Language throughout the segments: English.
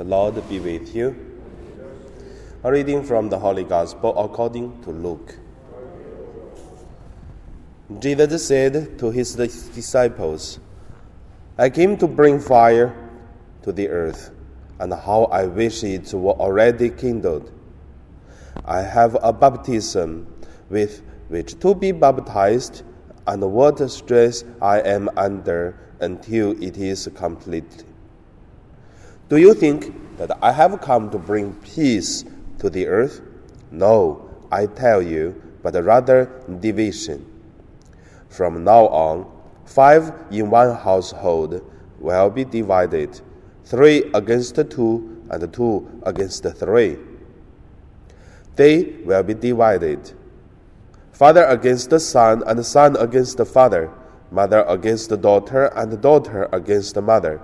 The Lord be with you. A reading from the Holy Gospel according to Luke. Jesus said to his disciples, I came to bring fire to the earth, and how I wish it were already kindled. I have a baptism with which to be baptized, and what stress I am under until it is complete. Do you think that I have come to bring peace to the earth? No, I tell you, but rather division. From now on, five in one household will be divided three against two, and two against three. They will be divided father against the son, and son against the father, mother against the daughter, and daughter against the mother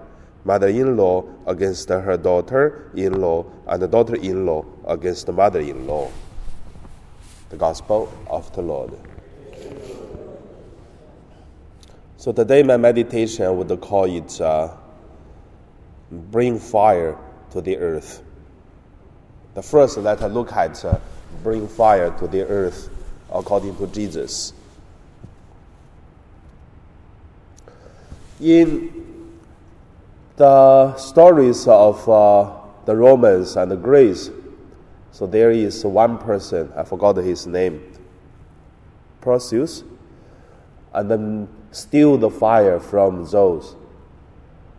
mother in law against her daughter in law, and the daughter in law against the mother in law. The Gospel of the Lord. So today, my meditation would call it uh, Bring Fire to the Earth. The first, let us look at uh, Bring Fire to the Earth according to Jesus. In the stories of uh, the Romans and the Greeks. So there is one person, I forgot his name, Perseus, and then steal the fire from those,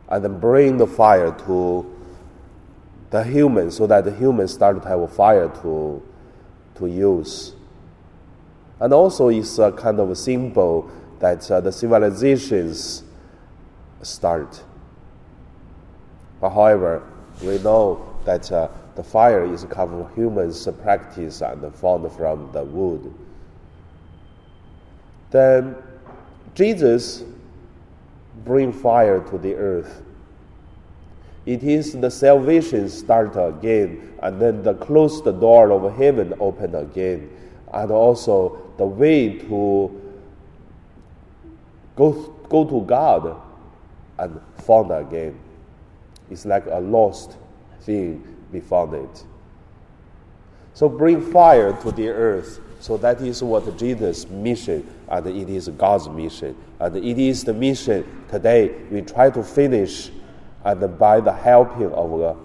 and then bring the fire to the humans so that the humans start to have a fire to, to use. And also, it's a kind of a symbol that uh, the civilizations start. But however, we know that uh, the fire is come from humans' practice and found from the wood. Then Jesus bring fire to the earth. It is the salvation start again, and then the closed door of heaven open again, and also the way to go, go to God and found again. It's like a lost thing be found it. So bring fire to the earth. So that is what Jesus' mission, and it is God's mission. And it is the mission today we try to finish, and by the helping of uh,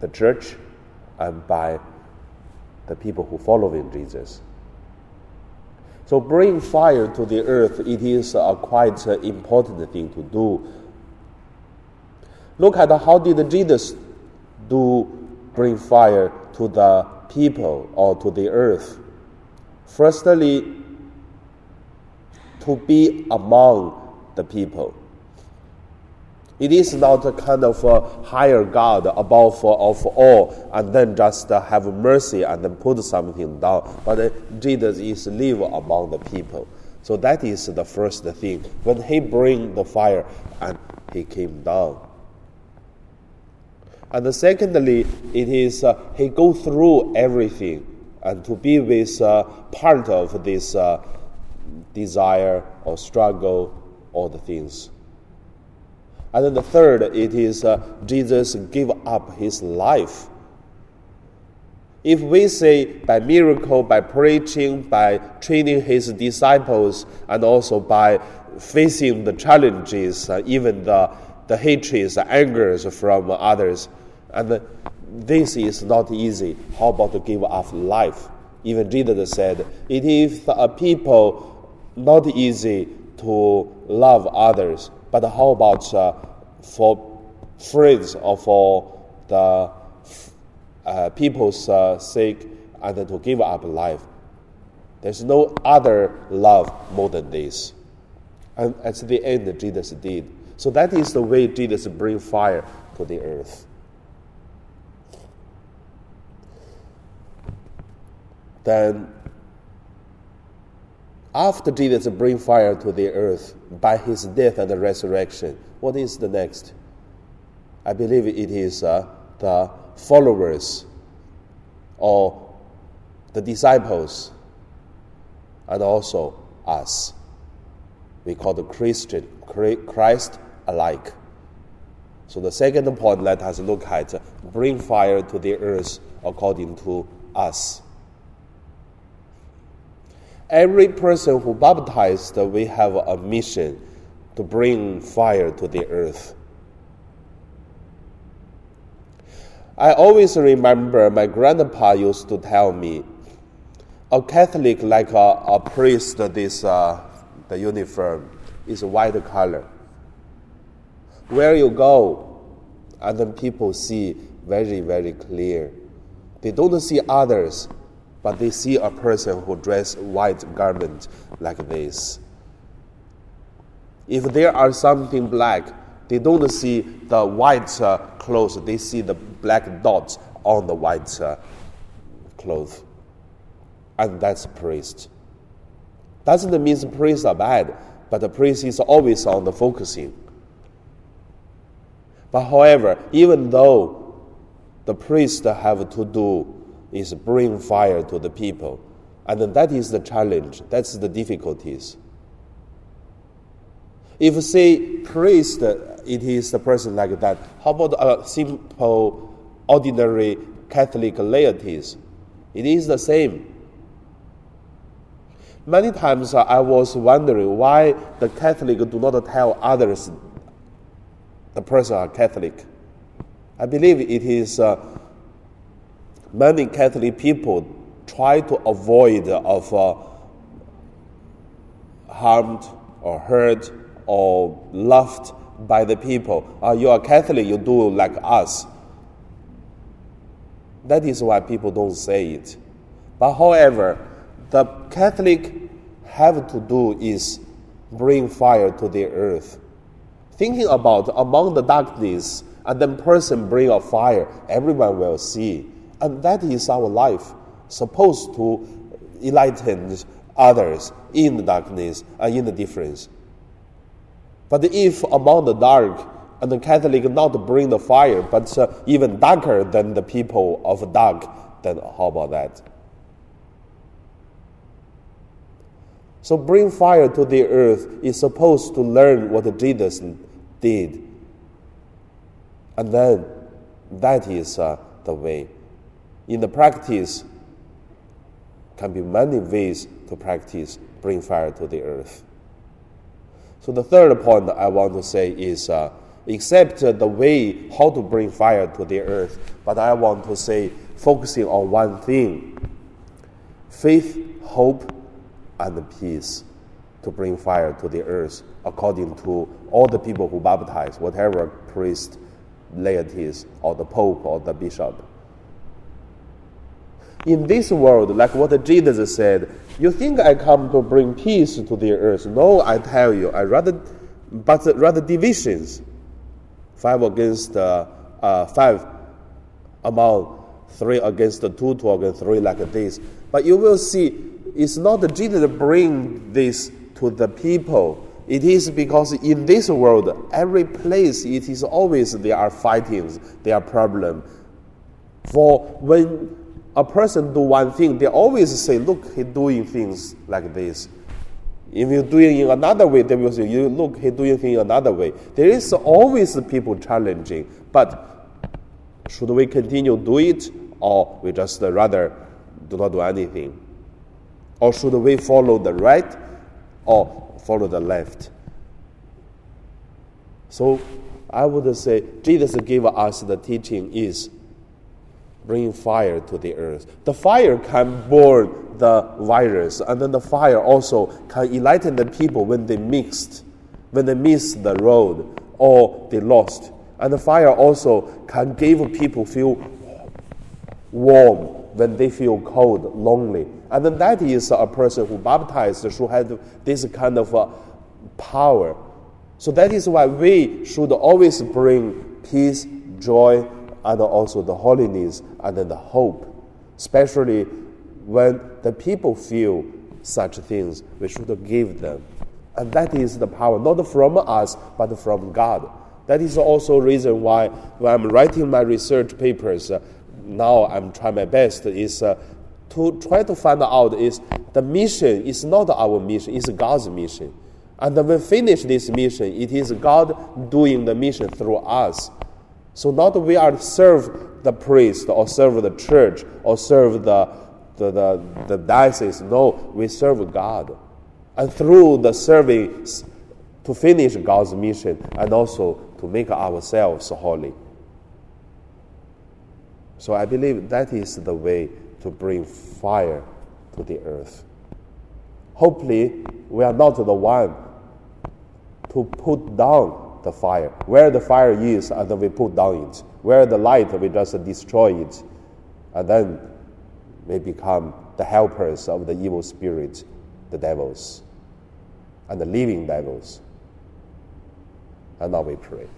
the church and by the people who follow in Jesus. So bring fire to the earth, it is a quite important thing to do Look at how did Jesus do bring fire to the people or to the earth. Firstly, to be among the people. It is not a kind of a higher God above of all, and then just have mercy and then put something down. But Jesus is live among the people. So that is the first thing. When he bring the fire and he came down. And secondly, it is uh, he go through everything and to be with uh, part of this uh, desire or struggle, all the things. And then the third, it is uh, Jesus give up his life. If we say by miracle, by preaching, by training his disciples, and also by facing the challenges, uh, even the, the hatreds, the angers from others, and this is not easy. How about to give up life? Even Jesus said, it is a people not easy to love others, but how about uh, for friends or for the uh, people's uh, sake and to give up life? There's no other love more than this. And at the end, Jesus did. So that is the way Jesus bring fire to the earth. Then, after Jesus bring fire to the earth by his death and resurrection, what is the next? I believe it is uh, the followers or the disciples and also us. We call the Christian, Christ alike. So the second point, let us look at bring fire to the earth according to us. Every person who baptized, we have a mission to bring fire to the earth. I always remember my grandpa used to tell me, a Catholic like a, a priest, this uh, the uniform is white color. Where you go, then people see very very clear. They don't see others, but they see a person who dress white garment like this. If there are something black, they don't see the white uh, clothes, they see the black dots on the white uh, clothes. And that's priest. Doesn't mean priests are bad, but the priest is always on the focusing. But however, even though the priest have to do is bring fire to the people. And that is the challenge, that's the difficulties. If say priest, it is the person like that. How about a simple, ordinary Catholic laities? It is the same. Many times I was wondering why the Catholic do not tell others the person are Catholic. I believe it is uh, many Catholic people try to avoid of uh, harmed or hurt or loved by the people. Uh, you are Catholic, you do like us. That is why people don't say it. But however, the Catholic have to do is bring fire to the earth. Thinking about among the darkness, and then person bring a fire, everyone will see. And that is our life, supposed to enlighten others in the darkness and in the difference. But if among the dark and the Catholic not bring the fire, but uh, even darker than the people of dark, then how about that? So bring fire to the earth is supposed to learn what Jesus did. And then that is uh, the way in the practice can be many ways to practice bring fire to the earth. So the third point I want to say is uh, except the way how to bring fire to the earth, but I want to say focusing on one thing faith, hope, and peace to bring fire to the earth according to all the people who baptize, whatever priest, laities, or the pope, or the bishop in this world, like what Jesus said, you think I come to bring peace to the earth. No, I tell you, I rather, but rather divisions. Five against uh, uh, five among three against two, two against three, like this. But you will see, it's not Jesus bring this to the people. It is because in this world, every place it is always there are fightings, there are problems. For when a person do one thing, they always say, look, he doing things like this. If you're doing in another way, they will say, you look, he doing things another way. There is always people challenging, but should we continue do it, or we just rather do not do anything? Or should we follow the right, or follow the left? So I would say Jesus gave us the teaching is bringing fire to the earth. The fire can burn the virus, and then the fire also can enlighten the people when they mixed, when they missed the road or they lost. And the fire also can give people feel warm when they feel cold, lonely. And then that is a person who baptized should have this kind of uh, power. So that is why we should always bring peace, joy, and also the holiness and the hope, especially when the people feel such things, we should give them. And that is the power, not from us, but from God. That is also reason why when I'm writing my research papers, uh, now I'm trying my best is uh, to try to find out is the mission is not our mission, it's God's mission. And when we finish this mission, it is God doing the mission through us. So not we are serve the priest or serve the church or serve the, the, the, the diocese. No, we serve God. And through the service to finish God's mission and also to make ourselves holy. So I believe that is the way to bring fire to the earth. Hopefully, we are not the one to put down the fire. Where the fire is, and then we put down it. Where the light, we just destroy it. And then we become the helpers of the evil spirits, the devils, and the living devils. And now we pray.